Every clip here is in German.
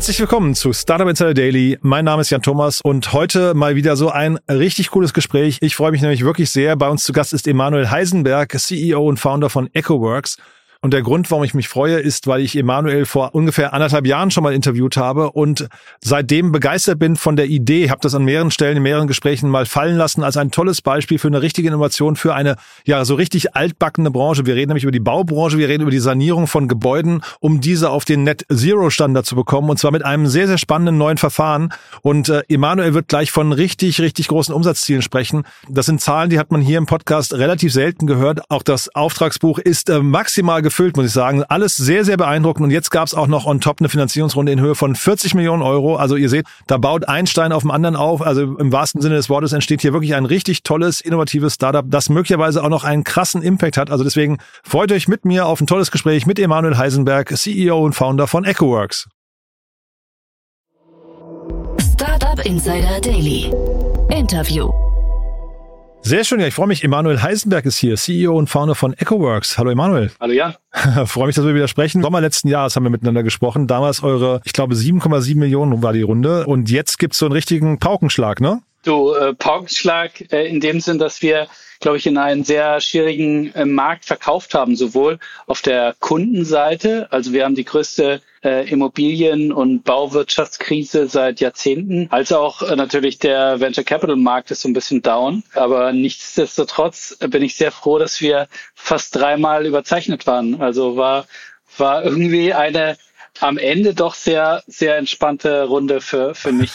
Herzlich willkommen zu Startup Insider Daily. Mein Name ist Jan Thomas und heute mal wieder so ein richtig cooles Gespräch. Ich freue mich nämlich wirklich sehr. Bei uns zu Gast ist Emanuel Heisenberg, CEO und Founder von EchoWorks. Und der Grund, warum ich mich freue, ist, weil ich Emanuel vor ungefähr anderthalb Jahren schon mal interviewt habe und seitdem begeistert bin von der Idee, habe das an mehreren Stellen, in mehreren Gesprächen mal fallen lassen als ein tolles Beispiel für eine richtige Innovation für eine ja so richtig altbackene Branche. Wir reden nämlich über die Baubranche, wir reden über die Sanierung von Gebäuden, um diese auf den Net Zero Standard zu bekommen und zwar mit einem sehr sehr spannenden neuen Verfahren. Und äh, Emanuel wird gleich von richtig richtig großen Umsatzzielen sprechen. Das sind Zahlen, die hat man hier im Podcast relativ selten gehört. Auch das Auftragsbuch ist äh, maximal gefüllt, muss ich sagen. Alles sehr, sehr beeindruckend. Und jetzt gab es auch noch on top eine Finanzierungsrunde in Höhe von 40 Millionen Euro. Also ihr seht, da baut ein Stein auf dem anderen auf. Also im wahrsten Sinne des Wortes entsteht hier wirklich ein richtig tolles, innovatives Startup, das möglicherweise auch noch einen krassen Impact hat. Also deswegen freut euch mit mir auf ein tolles Gespräch mit Emanuel Heisenberg, CEO und Founder von EchoWorks. Startup Insider Daily. Interview. Sehr schön, ja, ich freue mich. Emanuel Heisenberg ist hier, CEO und Founder von EchoWorks. Hallo Emanuel. Hallo Jan. freue mich, dass wir wieder sprechen. Sommer letzten Jahres haben wir miteinander gesprochen. Damals eure, ich glaube, 7,7 Millionen war die Runde. Und jetzt gibt's so einen richtigen Paukenschlag, ne? Du, äh, Paukenschlag äh, in dem Sinn, dass wir glaube ich, in einen sehr schwierigen äh, Markt verkauft haben, sowohl auf der Kundenseite, also wir haben die größte äh, Immobilien- und Bauwirtschaftskrise seit Jahrzehnten, als auch äh, natürlich der Venture Capital Markt ist so ein bisschen down. Aber nichtsdestotrotz bin ich sehr froh, dass wir fast dreimal überzeichnet waren. Also war, war irgendwie eine am Ende doch sehr, sehr entspannte Runde für, für mich.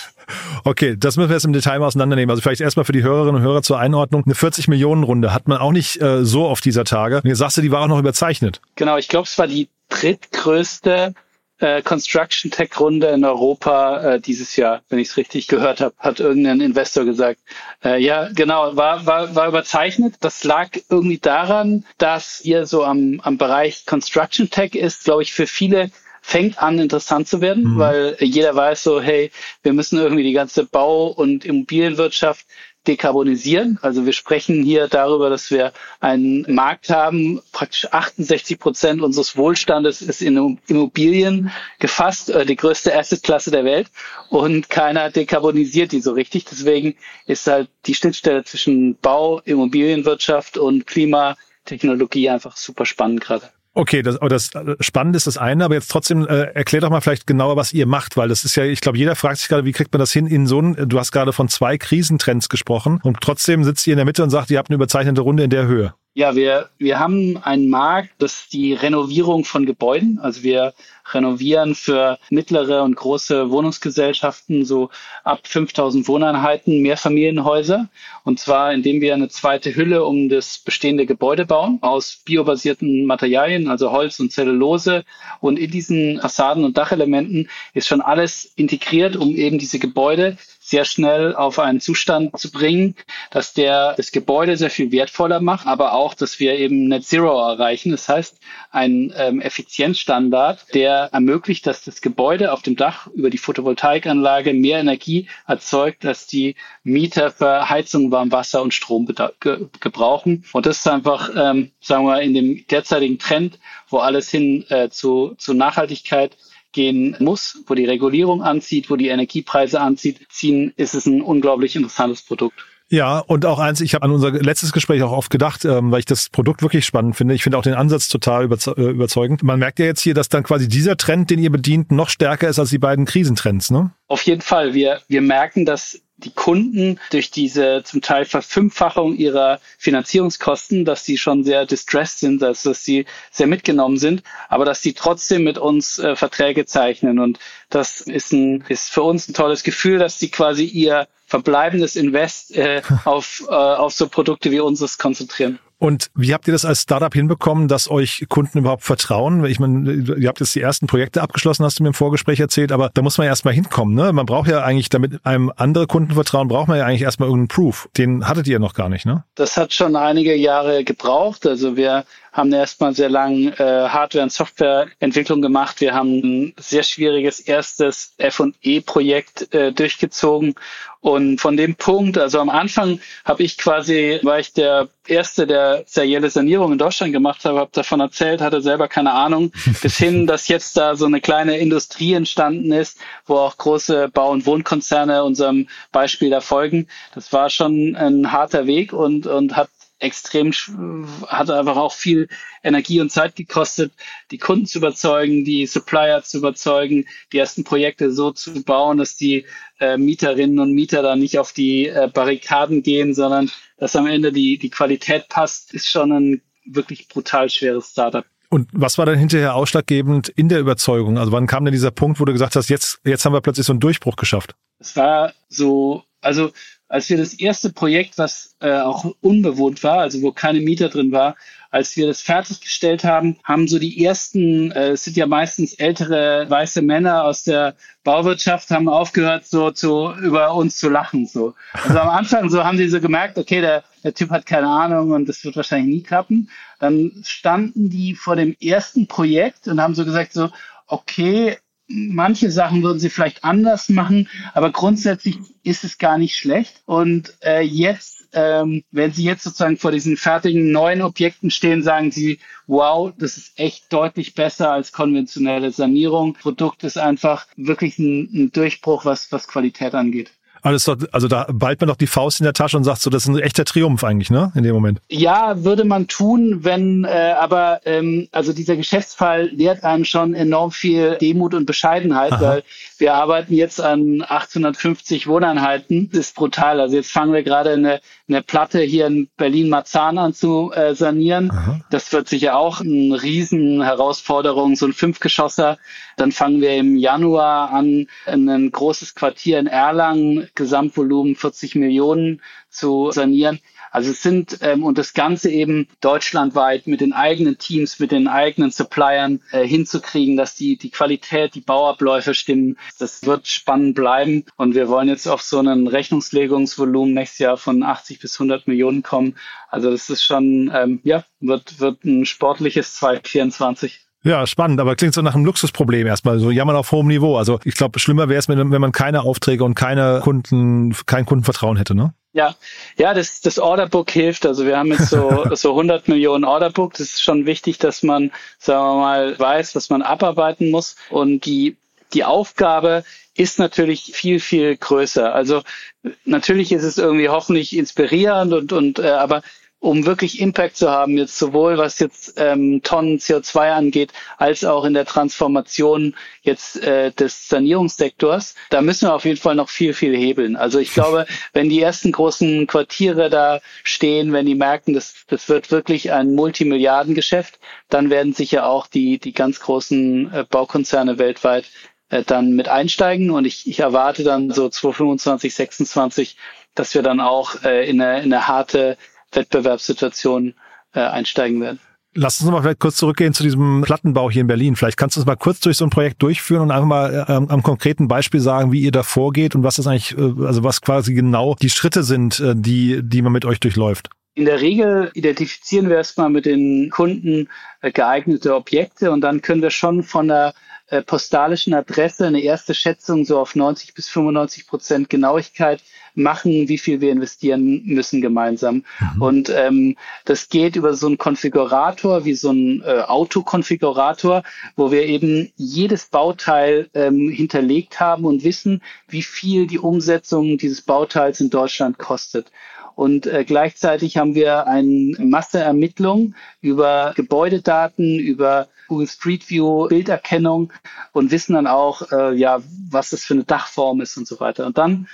Okay, das müssen wir jetzt im Detail mal auseinandernehmen. Also vielleicht erstmal für die Hörerinnen und Hörer zur Einordnung. Eine 40-Millionen-Runde hat man auch nicht äh, so auf dieser Tage. Und jetzt sagst du, die war auch noch überzeichnet. Genau, ich glaube, es war die drittgrößte äh, Construction Tech Runde in Europa äh, dieses Jahr, wenn ich es richtig gehört habe, hat irgendein Investor gesagt. Äh, ja, genau, war, war, war überzeichnet. Das lag irgendwie daran, dass ihr so am, am Bereich Construction Tech ist, glaube ich, für viele fängt an interessant zu werden, mhm. weil jeder weiß so, hey, wir müssen irgendwie die ganze Bau- und Immobilienwirtschaft dekarbonisieren. Also wir sprechen hier darüber, dass wir einen Markt haben, praktisch 68 Prozent unseres Wohlstandes ist in Immobilien gefasst, äh, die größte Assetklasse der Welt und keiner dekarbonisiert die so richtig. Deswegen ist halt die Schnittstelle zwischen Bau, Immobilienwirtschaft und Klimatechnologie einfach super spannend gerade. Okay, das, aber das äh, Spannende ist das eine, aber jetzt trotzdem äh, erklär doch mal vielleicht genauer, was ihr macht, weil das ist ja, ich glaube, jeder fragt sich gerade, wie kriegt man das hin in so ein, du hast gerade von zwei Krisentrends gesprochen und trotzdem sitzt ihr in der Mitte und sagt, ihr habt eine überzeichnete Runde in der Höhe. Ja, wir, wir haben einen Markt, das ist die Renovierung von Gebäuden. Also wir renovieren für mittlere und große Wohnungsgesellschaften so ab 5000 Wohneinheiten Mehrfamilienhäuser. Und zwar, indem wir eine zweite Hülle um das bestehende Gebäude bauen aus biobasierten Materialien, also Holz und Zellulose. Und in diesen Fassaden und Dachelementen ist schon alles integriert, um eben diese Gebäude sehr schnell auf einen Zustand zu bringen, dass der das Gebäude sehr viel wertvoller macht, aber auch, dass wir eben Net Zero erreichen. Das heißt, ein ähm, Effizienzstandard, der ermöglicht, dass das Gebäude auf dem Dach über die Photovoltaikanlage mehr Energie erzeugt, als die Mieter für Heizung, Warmwasser und Strom ge gebrauchen. Und das ist einfach, ähm, sagen wir, in dem derzeitigen Trend, wo alles hin äh, zu, zu Nachhaltigkeit gehen muss, wo die Regulierung anzieht, wo die Energiepreise anzieht, ziehen, ist es ein unglaublich interessantes Produkt. Ja, und auch eins, ich habe an unser letztes Gespräch auch oft gedacht, ähm, weil ich das Produkt wirklich spannend finde. Ich finde auch den Ansatz total äh, überzeugend. Man merkt ja jetzt hier, dass dann quasi dieser Trend, den ihr bedient, noch stärker ist als die beiden Krisentrends, ne? Auf jeden Fall. Wir, wir merken, dass die Kunden durch diese zum Teil Verfünffachung ihrer Finanzierungskosten, dass sie schon sehr distressed sind, also dass sie sehr mitgenommen sind, aber dass sie trotzdem mit uns äh, Verträge zeichnen. Und das ist, ein, ist für uns ein tolles Gefühl, dass sie quasi ihr verbleibendes Invest äh, auf, äh, auf so Produkte wie unseres konzentrieren. Und wie habt ihr das als Startup hinbekommen, dass euch Kunden überhaupt vertrauen? Ich meine, ihr habt jetzt die ersten Projekte abgeschlossen, hast du mir im Vorgespräch erzählt, aber da muss man ja erstmal hinkommen. Ne? Man braucht ja eigentlich, damit einem andere Kunden vertrauen, braucht man ja eigentlich erstmal irgendeinen Proof. Den hattet ihr noch gar nicht, ne? Das hat schon einige Jahre gebraucht. Also wir haben erstmal sehr lang äh, Hardware- und Softwareentwicklung gemacht. Wir haben ein sehr schwieriges erstes F&E-Projekt äh, durchgezogen. Und von dem Punkt, also am Anfang habe ich quasi, war ich der Erste, der serielle Sanierung in Deutschland gemacht habe, habe davon erzählt, hatte selber keine Ahnung, bis hin, dass jetzt da so eine kleine Industrie entstanden ist, wo auch große Bau- und Wohnkonzerne unserem Beispiel da folgen. Das war schon ein harter Weg und, und hat extrem, hat einfach auch viel Energie und Zeit gekostet, die Kunden zu überzeugen, die Supplier zu überzeugen, die ersten Projekte so zu bauen, dass die äh, Mieterinnen und Mieter da nicht auf die äh, Barrikaden gehen, sondern dass am Ende die, die Qualität passt, ist schon ein wirklich brutal schweres Startup. Und was war dann hinterher ausschlaggebend in der Überzeugung? Also wann kam denn dieser Punkt, wo du gesagt hast, jetzt, jetzt haben wir plötzlich so einen Durchbruch geschafft? Es war so, also als wir das erste Projekt, was äh, auch unbewohnt war, also wo keine Mieter drin war, als wir das fertiggestellt haben, haben so die ersten, äh, es sind ja meistens ältere weiße Männer aus der Bauwirtschaft, haben aufgehört, so zu über uns zu lachen. So. Also am Anfang so haben die so gemerkt, okay, der, der Typ hat keine Ahnung und das wird wahrscheinlich nie klappen. Dann standen die vor dem ersten Projekt und haben so gesagt, so, okay, manche Sachen würden sie vielleicht anders machen, aber grundsätzlich ist es gar nicht schlecht. Und äh, jetzt, ähm, wenn Sie jetzt sozusagen vor diesen fertigen neuen Objekten stehen, sagen Sie, wow, das ist echt deutlich besser als konventionelle Sanierung. Produkt ist einfach wirklich ein, ein Durchbruch, was, was Qualität angeht. Alles doch, also da ballt man doch die Faust in der Tasche und sagt so, das ist ein echter Triumph eigentlich, ne? In dem Moment. Ja, würde man tun, wenn, äh, aber ähm, also dieser Geschäftsfall lehrt einem schon enorm viel Demut und Bescheidenheit, Aha. weil wir arbeiten jetzt an 850 Wohneinheiten. Das ist brutal. Also jetzt fangen wir gerade eine, eine Platte hier in Berlin-Marzahn an zu äh, sanieren. Aha. Das wird sicher auch eine riesen Herausforderung, so ein Fünfgeschosser. Dann fangen wir im Januar an, ein großes Quartier in Erlangen Gesamtvolumen 40 Millionen zu sanieren. Also es sind ähm, und das Ganze eben deutschlandweit mit den eigenen Teams, mit den eigenen Suppliern äh, hinzukriegen, dass die, die Qualität, die Bauabläufe stimmen. Das wird spannend bleiben und wir wollen jetzt auf so einen Rechnungslegungsvolumen nächstes Jahr von 80 bis 100 Millionen kommen. Also das ist schon, ähm, ja, wird, wird ein sportliches 2024. Ja, spannend, aber klingt so nach einem Luxusproblem erstmal, so jammern auf hohem Niveau. Also ich glaube, schlimmer wäre es, wenn man keine Aufträge und keine Kunden, kein Kundenvertrauen hätte, ne? Ja, ja, das, das Orderbook hilft. Also wir haben jetzt so, so 100 Millionen Orderbook. Das ist schon wichtig, dass man, sagen wir mal, weiß, was man abarbeiten muss. Und die, die Aufgabe ist natürlich viel, viel größer. Also natürlich ist es irgendwie hoffentlich inspirierend und, und äh, aber um wirklich Impact zu haben, jetzt sowohl was jetzt ähm, Tonnen CO2 angeht, als auch in der Transformation jetzt äh, des Sanierungssektors, da müssen wir auf jeden Fall noch viel, viel hebeln. Also ich glaube, wenn die ersten großen Quartiere da stehen, wenn die merken, das, das wird wirklich ein Multimilliardengeschäft, dann werden sicher auch die, die ganz großen äh, Baukonzerne weltweit äh, dann mit einsteigen. Und ich, ich erwarte dann so 2025, 26, dass wir dann auch äh, in, eine, in eine harte Wettbewerbssituation äh, einsteigen werden. Lass uns mal vielleicht kurz zurückgehen zu diesem Plattenbau hier in Berlin. Vielleicht kannst du uns mal kurz durch so ein Projekt durchführen und einfach mal ähm, am konkreten Beispiel sagen, wie ihr da vorgeht und was das eigentlich, äh, also was quasi genau die Schritte sind, äh, die, die man mit euch durchläuft. In der Regel identifizieren wir erstmal mit den Kunden äh, geeignete Objekte und dann können wir schon von der äh, postalischen Adresse eine erste Schätzung so auf 90 bis 95 Prozent Genauigkeit machen, wie viel wir investieren müssen gemeinsam. Mhm. Und ähm, das geht über so einen Konfigurator, wie so ein äh, Autokonfigurator, wo wir eben jedes Bauteil ähm, hinterlegt haben und wissen, wie viel die Umsetzung dieses Bauteils in Deutschland kostet. Und äh, gleichzeitig haben wir eine Masseermittlung über Gebäudedaten, über Google Street View, Bilderkennung und wissen dann auch, äh, ja, was das für eine Dachform ist und so weiter. Und dann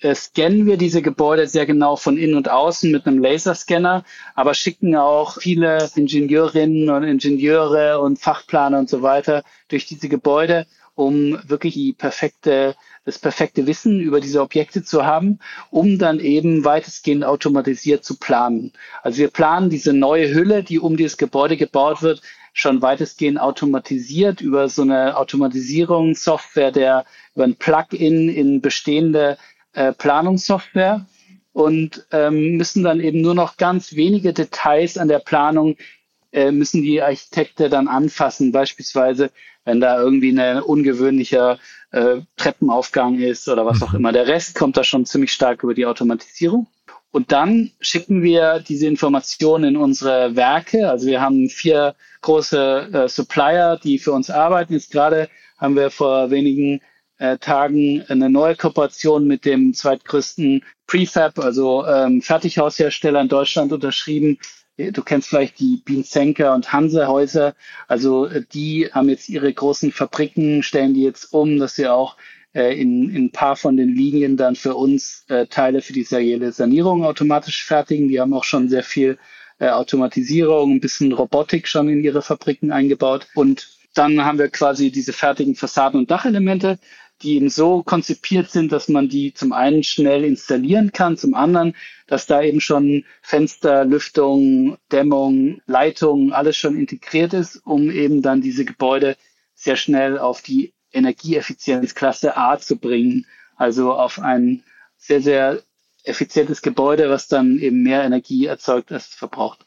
äh, scannen wir diese Gebäude sehr genau von innen und außen mit einem Laserscanner, aber schicken auch viele Ingenieurinnen und Ingenieure und Fachplaner und so weiter durch diese Gebäude, um wirklich die perfekte das perfekte Wissen über diese Objekte zu haben, um dann eben weitestgehend automatisiert zu planen. Also wir planen diese neue Hülle, die um dieses Gebäude gebaut wird, schon weitestgehend automatisiert über so eine Automatisierungssoftware, der über ein Plugin in bestehende äh, Planungssoftware und ähm, müssen dann eben nur noch ganz wenige Details an der Planung äh, müssen die Architekte dann anfassen. Beispielsweise, wenn da irgendwie ein ungewöhnlicher äh, Treppenaufgang ist oder was auch mhm. immer. Der Rest kommt da schon ziemlich stark über die Automatisierung. Und dann schicken wir diese Informationen in unsere Werke. Also wir haben vier große äh, Supplier, die für uns arbeiten. Jetzt gerade haben wir vor wenigen äh, Tagen eine neue Kooperation mit dem zweitgrößten Prefab, also ähm, Fertighaushersteller in Deutschland unterschrieben. Du kennst vielleicht die Bienzenker und Hansehäuser. Also äh, die haben jetzt ihre großen Fabriken, stellen die jetzt um, dass sie auch äh, in, in ein paar von den Linien dann für uns äh, Teile für die serielle Sanierung automatisch fertigen. Die haben auch schon sehr viel Automatisierung, ein bisschen Robotik schon in ihre Fabriken eingebaut. Und dann haben wir quasi diese fertigen Fassaden- und Dachelemente, die eben so konzipiert sind, dass man die zum einen schnell installieren kann, zum anderen, dass da eben schon Fenster, Lüftung, Dämmung, Leitung, alles schon integriert ist, um eben dann diese Gebäude sehr schnell auf die Energieeffizienzklasse A zu bringen, also auf ein sehr, sehr effizientes Gebäude, was dann eben mehr Energie erzeugt, als es verbraucht.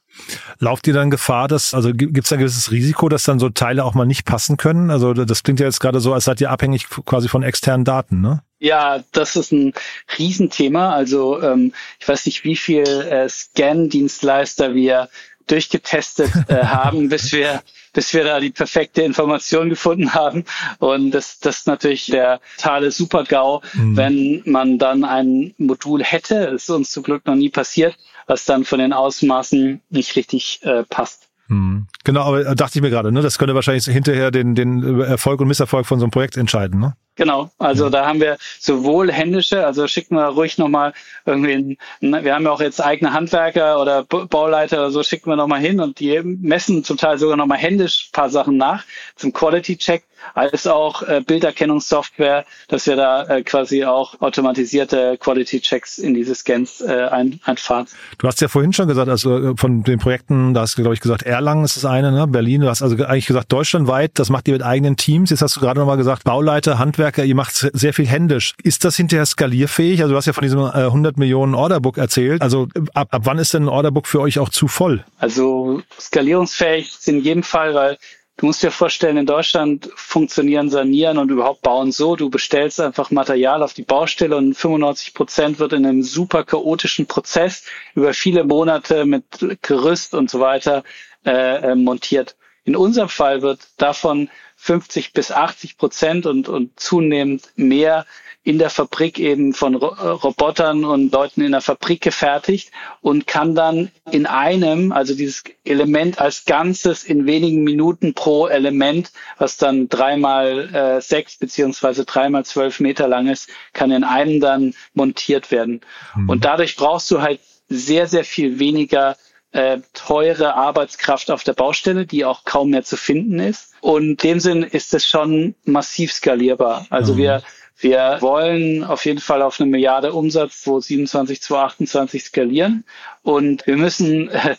Lauft ihr dann Gefahr, dass, also gibt es ein gewisses Risiko, dass dann so Teile auch mal nicht passen können? Also das klingt ja jetzt gerade so, als seid ihr abhängig quasi von externen Daten, ne? Ja, das ist ein Riesenthema. Also ähm, ich weiß nicht, wie viel äh, Scan-Dienstleister wir durchgetestet äh, haben, bis wir bis wir da die perfekte Information gefunden haben. Und das, das ist natürlich der totale Super-GAU, mhm. wenn man dann ein Modul hätte, ist uns zum Glück noch nie passiert, was dann von den Ausmaßen nicht richtig äh, passt. Mhm. Genau, aber äh, dachte ich mir gerade, ne? Das könnte wahrscheinlich hinterher den, den Erfolg und Misserfolg von so einem Projekt entscheiden, ne? Genau, also da haben wir sowohl händische, also schicken wir ruhig nochmal irgendwie, ein, wir haben ja auch jetzt eigene Handwerker oder Bauleiter oder so, schicken wir nochmal hin und die messen zum Teil sogar nochmal händisch paar Sachen nach zum Quality-Check, als auch äh, Bilderkennungssoftware, dass wir da äh, quasi auch automatisierte Quality-Checks in diese Scans äh, ein, einfahren. Du hast ja vorhin schon gesagt, also äh, von den Projekten, da hast du, glaube ich, gesagt, Erlangen ist das eine, ne? Berlin, du hast also eigentlich gesagt, deutschlandweit, das macht ihr mit eigenen Teams. Jetzt hast du gerade nochmal gesagt, Bauleiter, Handwerker, ihr macht sehr viel händisch. Ist das hinterher skalierfähig? Also du hast ja von diesem äh, 100 Millionen Orderbook erzählt. Also ab, ab wann ist denn ein Orderbook für euch auch zu voll? Also skalierungsfähig ist in jedem Fall, weil Du musst dir vorstellen, in Deutschland funktionieren Sanieren und überhaupt Bauen so, du bestellst einfach Material auf die Baustelle und 95 Prozent wird in einem super chaotischen Prozess über viele Monate mit Gerüst und so weiter äh, äh montiert. In unserem Fall wird davon 50 bis 80 Prozent und, und zunehmend mehr in der Fabrik eben von äh, Robotern und Leuten in der Fabrik gefertigt und kann dann in einem, also dieses Element als Ganzes in wenigen Minuten pro Element, was dann dreimal äh, sechs beziehungsweise dreimal zwölf Meter lang ist, kann in einem dann montiert werden. Mhm. Und dadurch brauchst du halt sehr, sehr viel weniger äh, teure Arbeitskraft auf der Baustelle, die auch kaum mehr zu finden ist. Und in dem Sinn ist es schon massiv skalierbar. Also mhm. wir wir wollen auf jeden Fall auf eine Milliarde Umsatz 2027, 2028 skalieren und wir müssen äh,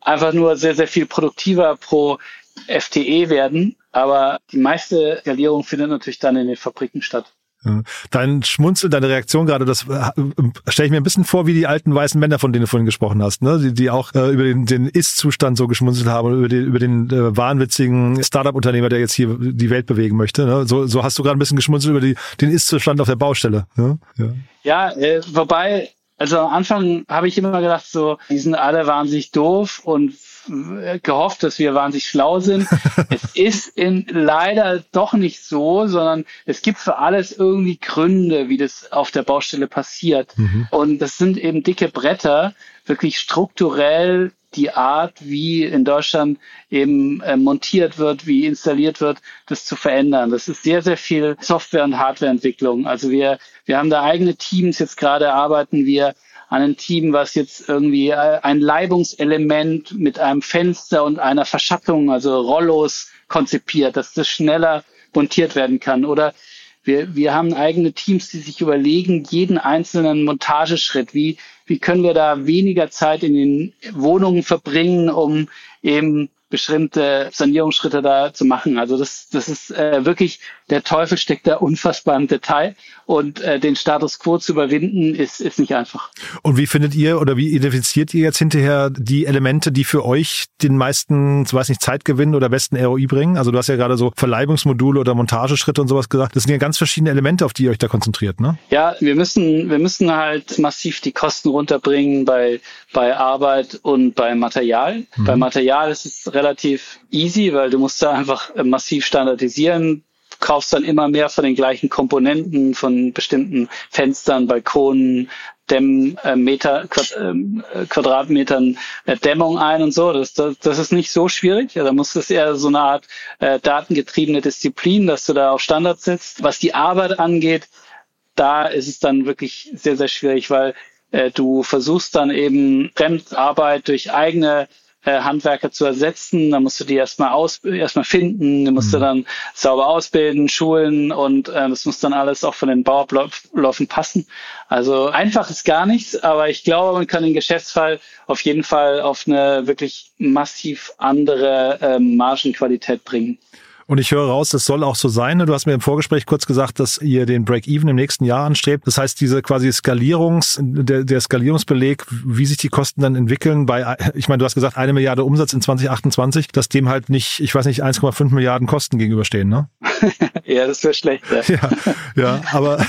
einfach nur sehr, sehr viel produktiver pro FTE werden. Aber die meiste Skalierung findet natürlich dann in den Fabriken statt. Dein Schmunzel, deine Reaktion gerade, das äh, stelle ich mir ein bisschen vor wie die alten weißen Männer, von denen du vorhin gesprochen hast, ne? die, die auch äh, über den, den Ist-Zustand so geschmunzelt haben, über den, über den äh, wahnwitzigen Startup-Unternehmer, der jetzt hier die Welt bewegen möchte. Ne? So, so hast du gerade ein bisschen geschmunzelt über die, den Ist-Zustand auf der Baustelle. Ne? Ja, ja äh, wobei, also am Anfang habe ich immer gedacht, so, die sind alle wahnsinnig doof und gehofft, dass wir wahnsinnig schlau sind. es ist in, leider doch nicht so, sondern es gibt für alles irgendwie Gründe, wie das auf der Baustelle passiert. Mhm. Und das sind eben dicke Bretter, wirklich strukturell die Art, wie in Deutschland eben äh, montiert wird, wie installiert wird, das zu verändern. Das ist sehr, sehr viel Software- und Hardwareentwicklung. Also wir, wir haben da eigene Teams. Jetzt gerade arbeiten wir an ein Team, was jetzt irgendwie äh, ein Leibungselement mit einem Fenster und einer Verschattung, also Rollos konzipiert, dass das schneller montiert werden kann. Oder wir, wir haben eigene Teams, die sich überlegen, jeden einzelnen Montageschritt, wie, wie können wir da weniger Zeit in den Wohnungen verbringen, um eben bestimmte Sanierungsschritte da zu machen. Also das, das ist äh, wirklich, der Teufel steckt da unfassbar im Detail und äh, den Status quo zu überwinden, ist, ist nicht einfach. Und wie findet ihr oder wie identifiziert ihr jetzt hinterher die Elemente, die für euch den meisten, weiß nicht, Zeitgewinn oder besten ROI bringen? Also du hast ja gerade so Verleibungsmodule oder Montageschritte und sowas gesagt. Das sind ja ganz verschiedene Elemente, auf die ihr euch da konzentriert, ne? Ja, wir müssen, wir müssen halt massiv die Kosten runterbringen bei, bei Arbeit und bei Material. Mhm. Bei Material ist es relativ easy, weil du musst da einfach massiv standardisieren kaufst dann immer mehr von den gleichen Komponenten, von bestimmten Fenstern, Balkonen, Dämm, äh, Meter, Quad, äh, Quadratmetern äh, Dämmung ein und so. Das, das, das ist nicht so schwierig. Ja, da muss es eher so eine Art äh, datengetriebene Disziplin, dass du da auf Standards setzt. Was die Arbeit angeht, da ist es dann wirklich sehr, sehr schwierig, weil äh, du versuchst dann eben Fremdarbeit durch eigene äh, Handwerker zu ersetzen. Da musst du die erstmal aus, erstmal finden, die musst mhm. du dann sauber ausbilden, schulen und äh, das muss dann alles auch von den Bauabläufen passen. Also einfach ist gar nichts, aber ich glaube, man kann den Geschäftsfall auf jeden Fall auf eine wirklich massiv andere äh, Margenqualität bringen. Und ich höre raus, das soll auch so sein. Du hast mir im Vorgespräch kurz gesagt, dass ihr den Break-Even im nächsten Jahr anstrebt. Das heißt, diese quasi Skalierungs, der, der Skalierungsbeleg, wie sich die Kosten dann entwickeln bei, ich meine, du hast gesagt, eine Milliarde Umsatz in 2028, dass dem halt nicht, ich weiß nicht, 1,5 Milliarden Kosten gegenüberstehen, ne? ja, das wäre schlecht. Ja. ja, ja, aber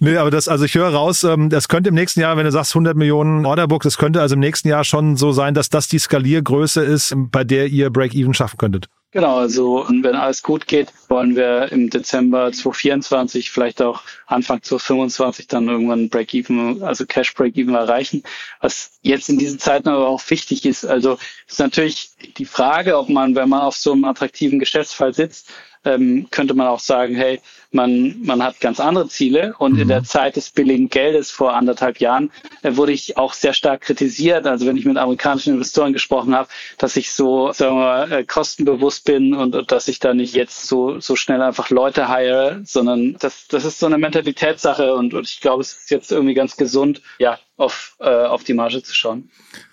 nee, aber das, also ich höre raus, ähm, das könnte im nächsten Jahr, wenn du sagst 100 Millionen Orderbook, das könnte also im nächsten Jahr schon so sein, dass das die Skaliergröße ist, bei der ihr Break-Even schaffen könntet. Genau, also wenn alles gut geht, wollen wir im Dezember 2024, vielleicht auch Anfang 2025 dann irgendwann Break-Even, also Cash Break-Even erreichen. Was jetzt in diesen Zeiten aber auch wichtig ist, also ist natürlich die Frage, ob man, wenn man auf so einem attraktiven Geschäftsfall sitzt, ähm, könnte man auch sagen, hey, man, man hat ganz andere Ziele. Und mhm. in der Zeit des billigen Geldes vor anderthalb Jahren äh, wurde ich auch sehr stark kritisiert. Also wenn ich mit amerikanischen Investoren gesprochen habe, dass ich so, sagen wir mal, äh, kostenbewusst bin und, und dass ich da nicht jetzt so, so schnell einfach Leute heire, sondern das, das ist so eine Mentalitätssache und, und ich glaube, es ist jetzt irgendwie ganz gesund, ja, auf, äh, auf die Marge zu schauen.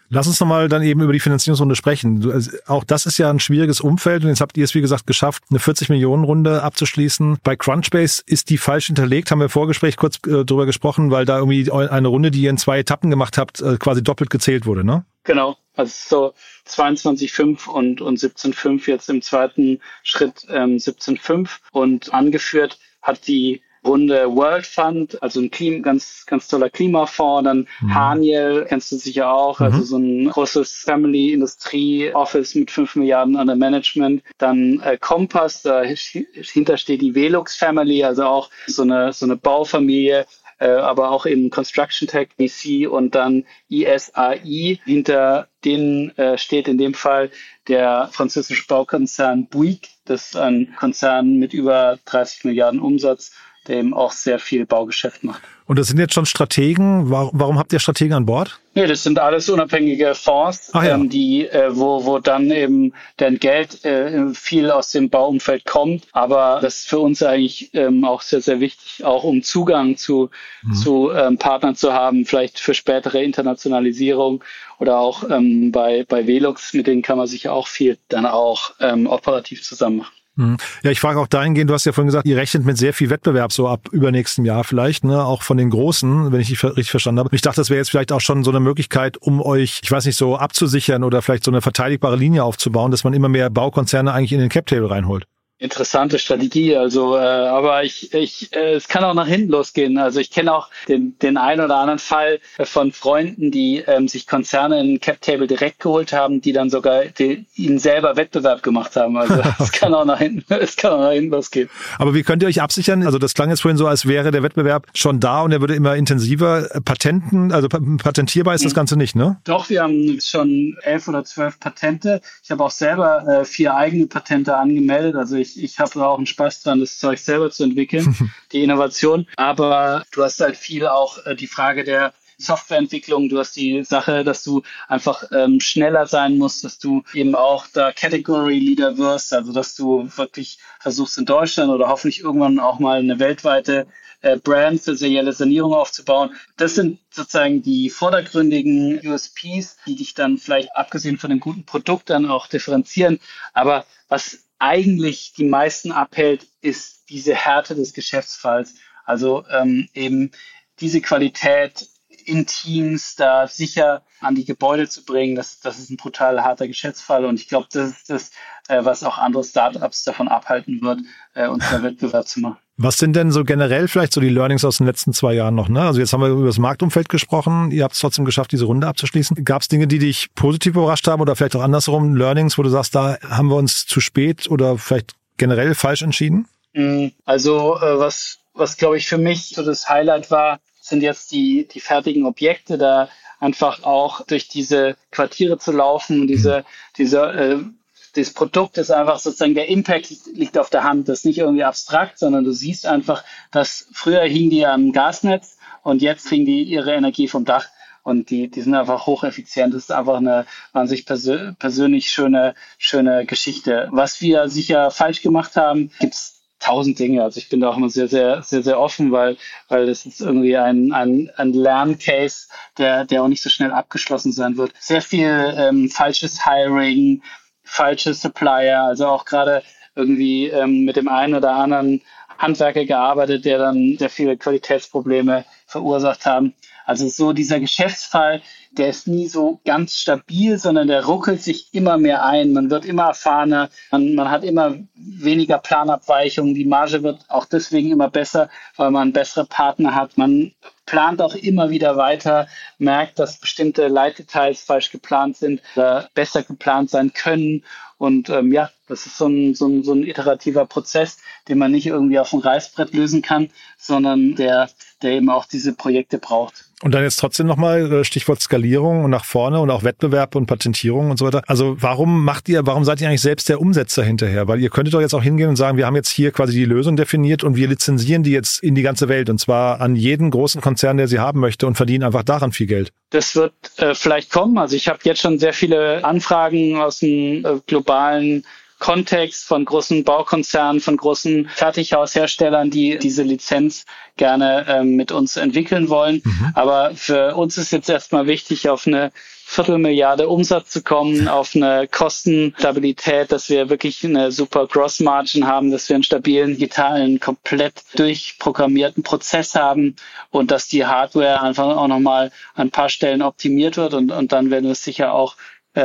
Lass uns nochmal dann eben über die Finanzierungsrunde sprechen. Du, also auch das ist ja ein schwieriges Umfeld und jetzt habt ihr es, wie gesagt, geschafft, eine 40-Millionen-Runde abzuschließen. Bei Crunchbase ist die falsch hinterlegt, haben wir im Vorgespräch kurz äh, drüber gesprochen, weil da irgendwie eine Runde, die ihr in zwei Etappen gemacht habt, äh, quasi doppelt gezählt wurde, ne? Genau. Also so 22,5 und, und 17,5 jetzt im zweiten Schritt ähm, 17,5 und angeführt hat die Runde World Fund, also ein Klima, ganz, ganz toller Klimafonds, dann mhm. Haniel, kennst du sicher auch, also mhm. also so ein großes Family Industrie Office mit 5 Milliarden an der Management, dann äh, Compass, dahinter steht die Velux Family, also auch so eine, so eine Baufamilie, äh, aber auch im Construction Tech VC und dann ISAI. Hinter denen äh, steht in dem Fall der französische Baukonzern Bouygues. Das ist ein Konzern mit über 30 Milliarden Umsatz eben auch sehr viel Baugeschäft macht. Und das sind jetzt schon Strategen. Warum habt ihr Strategen an Bord? Nee, das sind alles unabhängige Fonds, ja. ähm, die, äh, wo, wo dann eben dein Geld äh, viel aus dem Bauumfeld kommt. Aber das ist für uns eigentlich ähm, auch sehr, sehr wichtig, auch um Zugang zu, mhm. zu ähm, Partnern zu haben, vielleicht für spätere Internationalisierung oder auch ähm, bei, bei Velux, mit denen kann man sich auch viel dann auch ähm, operativ zusammen machen. Mhm. Ja, ich frage auch dahingehend, du hast ja vorhin gesagt, ihr rechnet mit sehr viel Wettbewerb so ab übernächsten Jahr vielleicht, ne, auch von den Großen, wenn ich dich richtig verstanden habe. Ich dachte, das wäre jetzt vielleicht auch schon so eine Möglichkeit, um euch, ich weiß nicht, so abzusichern oder vielleicht so eine verteidigbare Linie aufzubauen, dass man immer mehr Baukonzerne eigentlich in den Cap-Table reinholt. Interessante Strategie, also äh, aber ich, ich äh, es kann auch nach hinten losgehen. Also ich kenne auch den, den einen oder anderen Fall von Freunden, die ähm, sich Konzerne in Cap Table direkt geholt haben, die dann sogar die, ihnen selber Wettbewerb gemacht haben. Also es kann auch nach hinten, es kann auch nach hinten losgehen. Aber wie könnt ihr euch absichern? Also das klang jetzt vorhin so, als wäre der Wettbewerb schon da und er würde immer intensiver. Patenten, also patentierbar ist das hm. Ganze nicht, ne? Doch, wir haben schon elf oder zwölf Patente. Ich habe auch selber äh, vier eigene Patente angemeldet. Also ich ich, ich habe auch einen Spaß dran, das Zeug selber zu entwickeln, die Innovation. Aber du hast halt viel auch äh, die Frage der Softwareentwicklung, du hast die Sache, dass du einfach ähm, schneller sein musst, dass du eben auch da Category Leader wirst, also dass du wirklich versuchst in Deutschland oder hoffentlich irgendwann auch mal eine weltweite äh, Brand für serielle Sanierung aufzubauen. Das sind sozusagen die vordergründigen USPs, die dich dann vielleicht abgesehen von dem guten Produkt dann auch differenzieren. Aber was eigentlich die meisten abhält, ist diese Härte des Geschäftsfalls. Also ähm, eben diese Qualität in Teams da sicher an die Gebäude zu bringen, das, das ist ein brutal harter Geschäftsfall und ich glaube, das ist das, äh, was auch andere Startups davon abhalten wird, äh, uns da Wettbewerb zu machen. Was sind denn so generell vielleicht so die Learnings aus den letzten zwei Jahren noch? Ne? Also jetzt haben wir über das Marktumfeld gesprochen. Ihr habt es trotzdem geschafft, diese Runde abzuschließen. Gab es Dinge, die dich positiv überrascht haben oder vielleicht auch andersrum Learnings, wo du sagst, da haben wir uns zu spät oder vielleicht generell falsch entschieden? Mm, also äh, was, was glaube ich für mich so das Highlight war, sind jetzt die, die fertigen Objekte, da einfach auch durch diese Quartiere zu laufen, diese, diese äh, das Produkt ist einfach sozusagen, der Impact liegt auf der Hand. Das ist nicht irgendwie abstrakt, sondern du siehst einfach, dass früher hingen die am Gasnetz und jetzt kriegen die ihre Energie vom Dach. Und die, die sind einfach hocheffizient. Das ist einfach eine wahnsinnig persö persönlich schöne, schöne Geschichte. Was wir sicher falsch gemacht haben, gibt's tausend Dinge. Also ich bin da auch immer sehr, sehr, sehr, sehr offen, weil, weil das ist irgendwie ein, ein, ein Lerncase, der, der auch nicht so schnell abgeschlossen sein wird. Sehr viel ähm, falsches Hiring, falsche Supplier, also auch gerade irgendwie ähm, mit dem einen oder anderen Handwerker gearbeitet, der dann sehr viele Qualitätsprobleme verursacht haben. Also so dieser Geschäftsfall, der ist nie so ganz stabil, sondern der ruckelt sich immer mehr ein. Man wird immer erfahrener, man, man hat immer weniger Planabweichungen. Die Marge wird auch deswegen immer besser, weil man bessere Partner hat. Man plant auch immer wieder weiter, merkt, dass bestimmte Leitdetails falsch geplant sind oder besser geplant sein können. Und ähm, ja, das ist so ein, so, ein, so ein iterativer Prozess, den man nicht irgendwie auf dem Reißbrett lösen kann, sondern der, der eben auch diese Projekte braucht. Und dann jetzt trotzdem nochmal äh, Stichwort Skalierung und nach vorne und auch Wettbewerb und Patentierung und so weiter. Also warum macht ihr, warum seid ihr eigentlich selbst der Umsetzer hinterher? Weil ihr könntet doch jetzt auch hingehen und sagen, wir haben jetzt hier quasi die Lösung definiert und wir lizenzieren die jetzt in die ganze Welt und zwar an jeden großen Konzern, der sie haben möchte und verdienen einfach daran viel Geld. Das wird äh, vielleicht kommen. Also ich habe jetzt schon sehr viele Anfragen aus dem äh, globalen Kontext von großen Baukonzernen, von großen Fertighausherstellern, die diese Lizenz gerne ähm, mit uns entwickeln wollen. Mhm. Aber für uns ist jetzt erstmal wichtig, auf eine Viertelmilliarde Umsatz zu kommen, auf eine Kostenstabilität, dass wir wirklich eine super Gross Margin haben, dass wir einen stabilen, digitalen, komplett durchprogrammierten Prozess haben und dass die Hardware einfach auch nochmal an ein paar Stellen optimiert wird und, und dann werden wir es sicher auch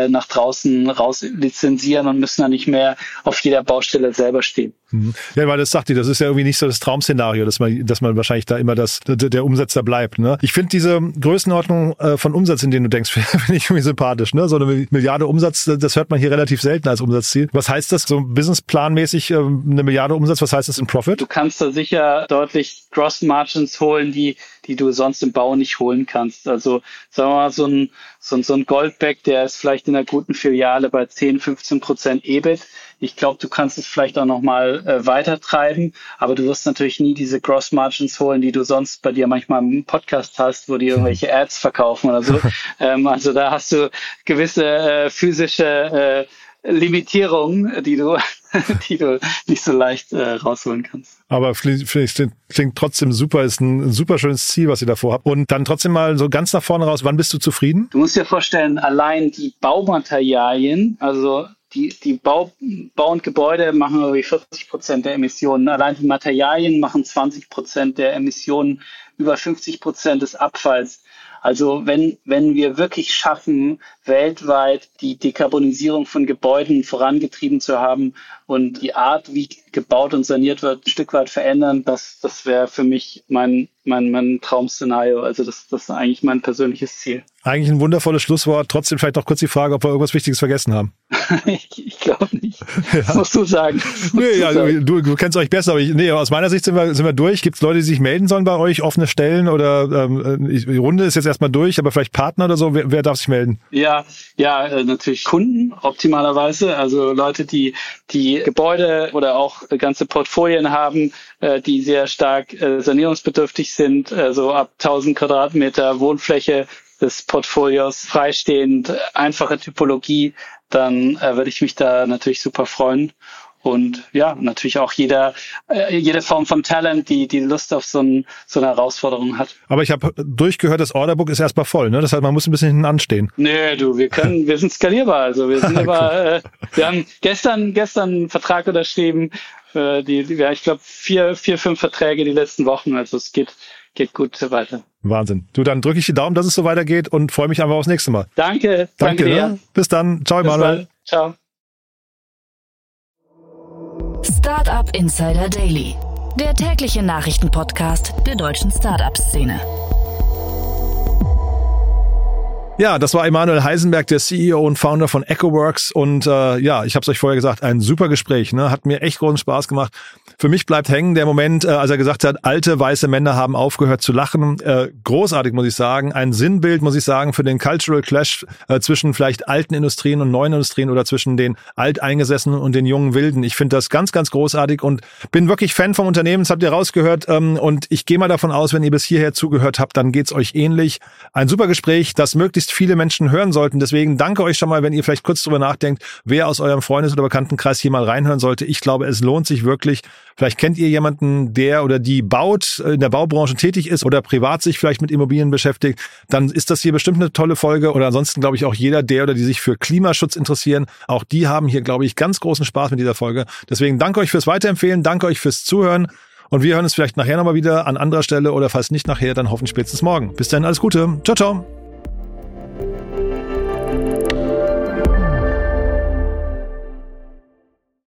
nach draußen raus lizenzieren und müssen dann nicht mehr auf jeder Baustelle selber stehen. Mhm. Ja, weil das sagt ihr, das ist ja irgendwie nicht so das Traum-Szenario, dass man, dass man wahrscheinlich da immer das, der, der Umsetzer bleibt. Ne? Ich finde diese Größenordnung äh, von Umsatz, in denen du denkst, finde ich irgendwie sympathisch. Ne? So eine Milliarde Umsatz, das hört man hier relativ selten als Umsatzziel. Was heißt das so businessplanmäßig, äh, eine Milliarde Umsatz, was heißt das in Profit? Du kannst da sicher deutlich Gross Margins holen, die die du sonst im Bau nicht holen kannst. Also sagen wir mal, so ein, so ein, so ein Goldback, der ist vielleicht in einer guten Filiale bei 10, 15 Prozent EBIT. Ich glaube, du kannst es vielleicht auch nochmal äh, weiter treiben, aber du wirst natürlich nie diese Gross Margins holen, die du sonst bei dir manchmal im Podcast hast, wo die irgendwelche Ads verkaufen oder so. ähm, also da hast du gewisse äh, physische äh, Limitierungen, die du, die du nicht so leicht äh, rausholen kannst. Aber finde ich, klingt trotzdem super, ist ein super schönes Ziel, was ihr davor habt. Und dann trotzdem mal so ganz nach vorne raus, wann bist du zufrieden? Du musst dir vorstellen, allein die Baumaterialien, also die, die Bau, Bau und Gebäude machen irgendwie 40 Prozent der Emissionen. Allein die Materialien machen 20 Prozent der Emissionen, über 50 Prozent des Abfalls. Also wenn, wenn wir wirklich schaffen, weltweit die Dekarbonisierung von Gebäuden vorangetrieben zu haben und die Art, wie gebaut und saniert wird, ein Stück weit verändern, das, das wäre für mich mein, mein, mein Traum-Szenario. Also das, das ist eigentlich mein persönliches Ziel. Eigentlich ein wundervolles Schlusswort. Trotzdem vielleicht noch kurz die Frage, ob wir irgendwas Wichtiges vergessen haben. ich ich glaube nicht. Ja. musst du sagen. musst nee, du, sagen. Du, du kennst euch besser, aber ich, nee, aus meiner Sicht sind wir, sind wir durch. Gibt es Leute, die sich melden sollen bei euch, offene Stellen oder ähm, die Runde ist jetzt erstmal durch, aber vielleicht Partner oder so, wer, wer darf sich melden? Ja, wir ja äh, natürlich Kunden optimalerweise, also Leute, die die Gebäude oder auch ganze Portfolien haben, äh, die sehr stark äh, sanierungsbedürftig sind, äh, so ab 1000 Quadratmeter Wohnfläche des Portfolios freistehend, einfache Typologie, dann äh, würde ich mich da natürlich super freuen. Und ja, natürlich auch jeder, äh, jede Form von Talent, die die Lust auf so, ein, so eine Herausforderung hat. Aber ich habe durchgehört, das Orderbook ist erstmal voll, ne? Das heißt, man muss ein bisschen hinten anstehen. Nee, du, wir können, wir sind skalierbar. Also wir sind immer, äh, wir haben gestern, gestern einen Vertrag unterschrieben, äh, die, die, ja, ich glaube, vier, vier, fünf Verträge die letzten Wochen. Also es geht, geht gut weiter. Wahnsinn. Du, dann drücke ich die Daumen, dass es so weitergeht und freue mich einfach aufs nächste Mal. Danke. Danke, danke dir. Ne? Bis dann. Ciao, Emanuel. Ciao. Startup Insider Daily, der tägliche Nachrichtenpodcast der deutschen Startup-Szene. Ja, das war Emanuel Heisenberg, der CEO und Founder von EchoWorks. Und äh, ja, ich habe es euch vorher gesagt, ein super Gespräch. Ne? Hat mir echt großen Spaß gemacht. Für mich bleibt hängen der Moment, äh, als er gesagt hat, alte weiße Männer haben aufgehört zu lachen. Äh, großartig, muss ich sagen. Ein Sinnbild, muss ich sagen, für den Cultural Clash äh, zwischen vielleicht alten Industrien und neuen Industrien oder zwischen den alteingesessenen und den jungen Wilden. Ich finde das ganz, ganz großartig und bin wirklich Fan vom Unternehmen. Das habt ihr rausgehört. Ähm, und ich gehe mal davon aus, wenn ihr bis hierher zugehört habt, dann geht's euch ähnlich. Ein super Gespräch, das möglichst viele Menschen hören sollten. Deswegen danke euch schon mal, wenn ihr vielleicht kurz drüber nachdenkt, wer aus eurem Freundes- oder Bekanntenkreis hier mal reinhören sollte. Ich glaube, es lohnt sich wirklich. Vielleicht kennt ihr jemanden, der oder die baut, in der Baubranche tätig ist oder privat sich vielleicht mit Immobilien beschäftigt. Dann ist das hier bestimmt eine tolle Folge. Oder ansonsten glaube ich auch jeder, der oder die sich für Klimaschutz interessieren. Auch die haben hier, glaube ich, ganz großen Spaß mit dieser Folge. Deswegen danke euch fürs Weiterempfehlen. Danke euch fürs Zuhören. Und wir hören uns vielleicht nachher nochmal wieder an anderer Stelle oder falls nicht nachher, dann hoffentlich spätestens morgen. Bis dann, alles Gute. Ciao, ciao.